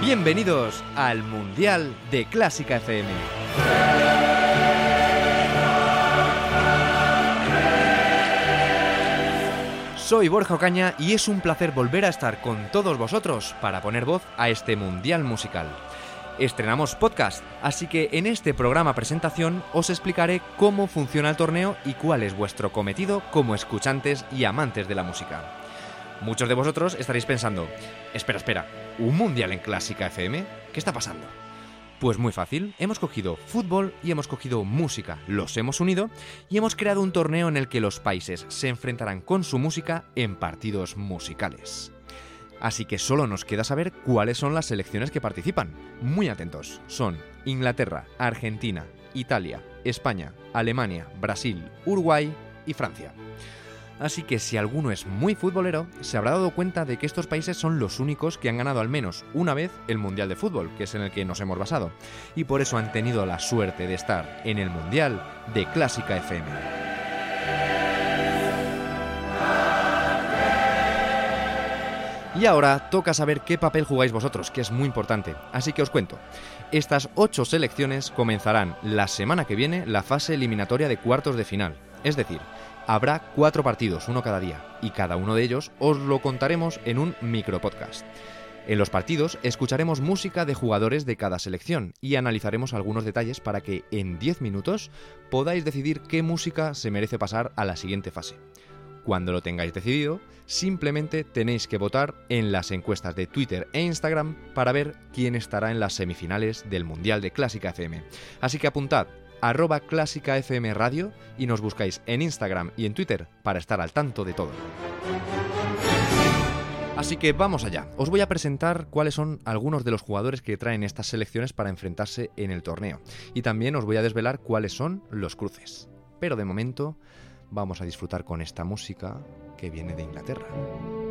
Bienvenidos al Mundial de Clásica FM. Soy Borja Ocaña y es un placer volver a estar con todos vosotros para poner voz a este Mundial Musical. Estrenamos podcast, así que en este programa presentación os explicaré cómo funciona el torneo y cuál es vuestro cometido como escuchantes y amantes de la música. Muchos de vosotros estaréis pensando, espera, espera, ¿un mundial en Clásica FM? ¿Qué está pasando? Pues muy fácil, hemos cogido fútbol y hemos cogido música, los hemos unido y hemos creado un torneo en el que los países se enfrentarán con su música en partidos musicales. Así que solo nos queda saber cuáles son las selecciones que participan. Muy atentos, son Inglaterra, Argentina, Italia, España, Alemania, Brasil, Uruguay y Francia. Así que si alguno es muy futbolero, se habrá dado cuenta de que estos países son los únicos que han ganado al menos una vez el Mundial de Fútbol, que es en el que nos hemos basado, y por eso han tenido la suerte de estar en el Mundial de Clásica FM. Y ahora toca saber qué papel jugáis vosotros, que es muy importante. Así que os cuento. Estas ocho selecciones comenzarán la semana que viene la fase eliminatoria de cuartos de final. Es decir, habrá cuatro partidos, uno cada día, y cada uno de ellos os lo contaremos en un micropodcast. En los partidos escucharemos música de jugadores de cada selección y analizaremos algunos detalles para que en 10 minutos podáis decidir qué música se merece pasar a la siguiente fase. Cuando lo tengáis decidido, simplemente tenéis que votar en las encuestas de Twitter e Instagram para ver quién estará en las semifinales del Mundial de Clásica FM. Así que apuntad arroba Clásica FM Radio y nos buscáis en Instagram y en Twitter para estar al tanto de todo. Así que vamos allá. Os voy a presentar cuáles son algunos de los jugadores que traen estas selecciones para enfrentarse en el torneo. Y también os voy a desvelar cuáles son los cruces. Pero de momento vamos a disfrutar con esta música que viene de Inglaterra.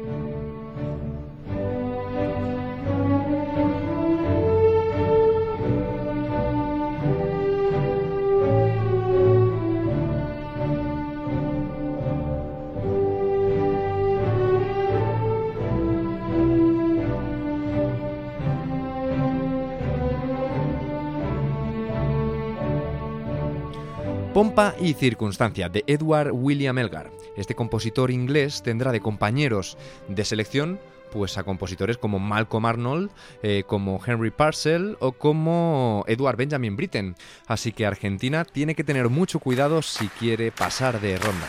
Pompa y Circunstancia de Edward William Elgar. Este compositor inglés tendrá de compañeros de selección pues a compositores como Malcolm Arnold, eh, como Henry Parcell o como Edward Benjamin Britten. Así que Argentina tiene que tener mucho cuidado si quiere pasar de ronda.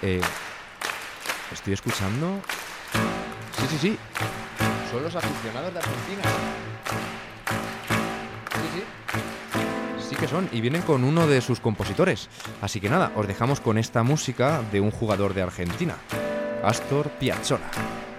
Eh, ¿Estoy escuchando? Sí, sí, sí. Son los aficionados de Argentina. Que son y vienen con uno de sus compositores. Así que nada, os dejamos con esta música de un jugador de Argentina, Astor Piazzolla.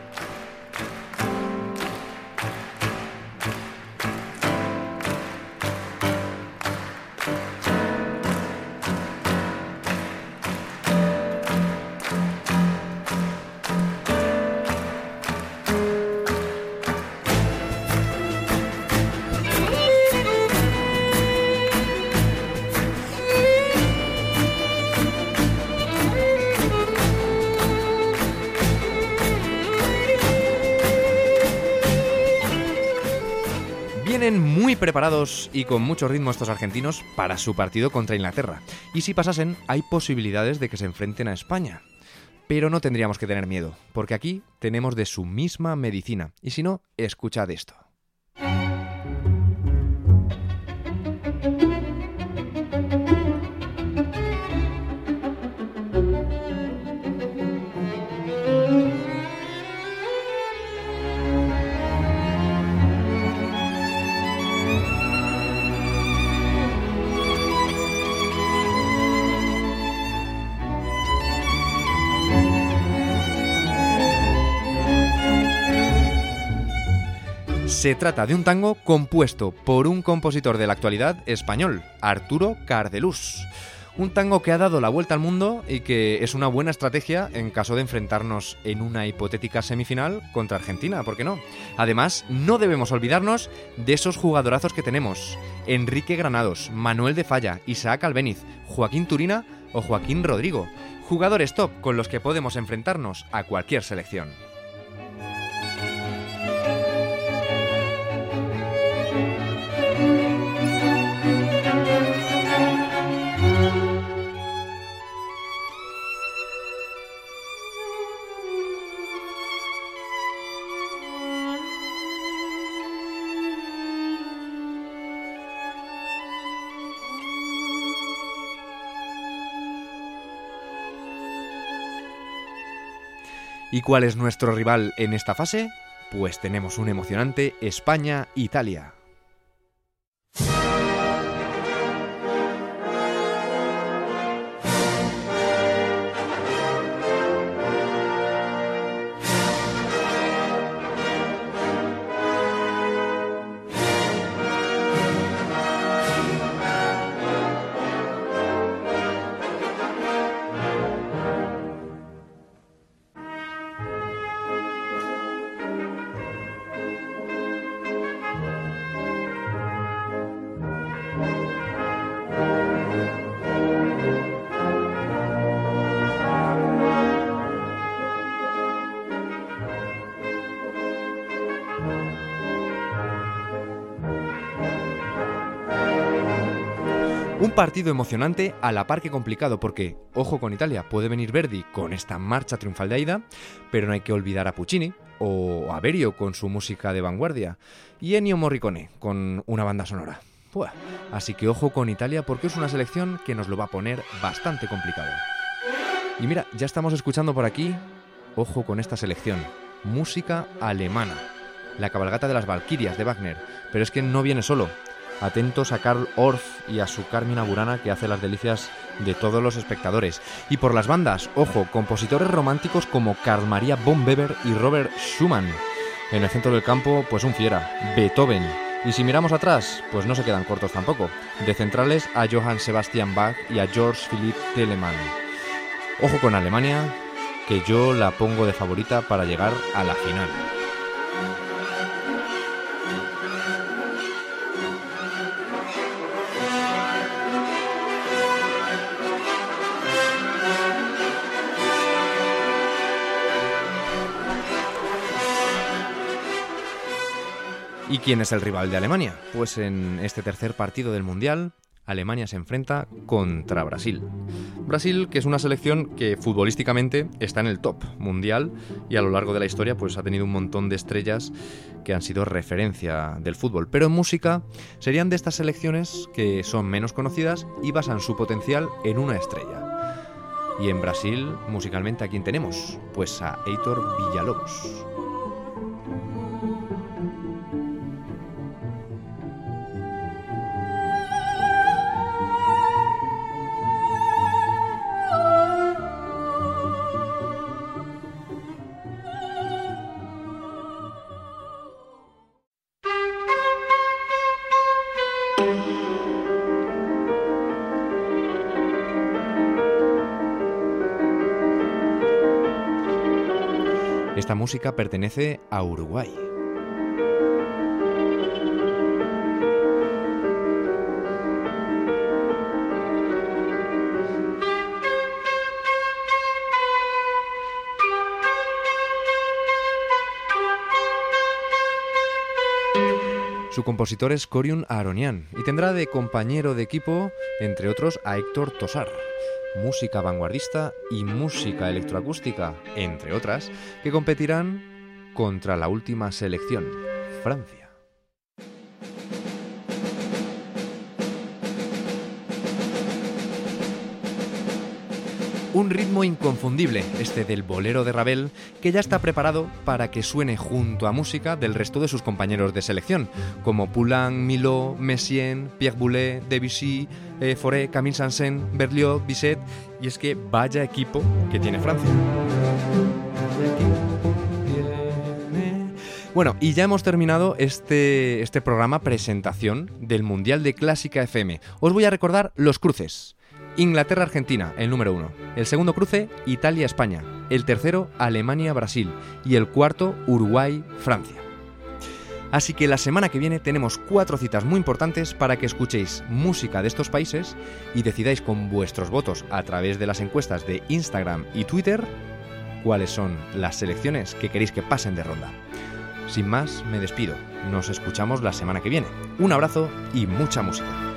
Vienen muy preparados y con mucho ritmo estos argentinos para su partido contra Inglaterra. Y si pasasen, hay posibilidades de que se enfrenten a España. Pero no tendríamos que tener miedo, porque aquí tenemos de su misma medicina. Y si no, escuchad esto. Se trata de un tango compuesto por un compositor de la actualidad español, Arturo Cardelús. Un tango que ha dado la vuelta al mundo y que es una buena estrategia en caso de enfrentarnos en una hipotética semifinal contra Argentina, ¿por qué no? Además, no debemos olvidarnos de esos jugadorazos que tenemos. Enrique Granados, Manuel de Falla, Isaac Albeniz, Joaquín Turina o Joaquín Rodrigo. Jugadores top con los que podemos enfrentarnos a cualquier selección. ¿Y cuál es nuestro rival en esta fase? Pues tenemos un emocionante España-Italia. Un partido emocionante a la par que complicado porque, ojo con Italia, puede venir Verdi con esta marcha triunfal de Aida, pero no hay que olvidar a Puccini o a Berio con su música de vanguardia y Ennio Morricone con una banda sonora. Así que ojo con Italia porque es una selección que nos lo va a poner bastante complicado. Y mira, ya estamos escuchando por aquí, ojo con esta selección, música alemana, la cabalgata de las Valquirias de Wagner, pero es que no viene solo, Atentos a Karl Orff y a su Carmina Burana que hace las delicias de todos los espectadores. Y por las bandas, ojo, compositores románticos como Karl Maria von Weber y Robert Schumann. En el centro del campo, pues un fiera, Beethoven. Y si miramos atrás, pues no se quedan cortos tampoco. De centrales a Johann Sebastian Bach y a George Philipp Telemann. Ojo con Alemania, que yo la pongo de favorita para llegar a la final. Quién es el rival de Alemania? Pues en este tercer partido del Mundial, Alemania se enfrenta contra Brasil. Brasil, que es una selección que futbolísticamente está en el top mundial y a lo largo de la historia pues ha tenido un montón de estrellas que han sido referencia del fútbol. Pero en música serían de estas selecciones que son menos conocidas y basan su potencial en una estrella. Y en Brasil, musicalmente, ¿a quién tenemos? Pues a Heitor Villalobos. Esta música pertenece a Uruguay. Su compositor es Coriun Aronian y tendrá de compañero de equipo, entre otros, a Héctor Tosar música vanguardista y música electroacústica, entre otras, que competirán contra la última selección, Francia. Un ritmo inconfundible, este del bolero de Ravel, que ya está preparado para que suene junto a música del resto de sus compañeros de selección, como Poulain, Milot, Messien, Pierre Boulez, Debussy, eh, Camille Sansen, Berlioz, Bizet, y es que vaya equipo que tiene Francia. Bueno, y ya hemos terminado este, este programa presentación del Mundial de Clásica FM. Os voy a recordar los cruces. Inglaterra-Argentina, el número uno. El segundo cruce, Italia-España. El tercero, Alemania-Brasil. Y el cuarto, Uruguay-Francia. Así que la semana que viene tenemos cuatro citas muy importantes para que escuchéis música de estos países y decidáis con vuestros votos a través de las encuestas de Instagram y Twitter cuáles son las selecciones que queréis que pasen de ronda. Sin más, me despido. Nos escuchamos la semana que viene. Un abrazo y mucha música.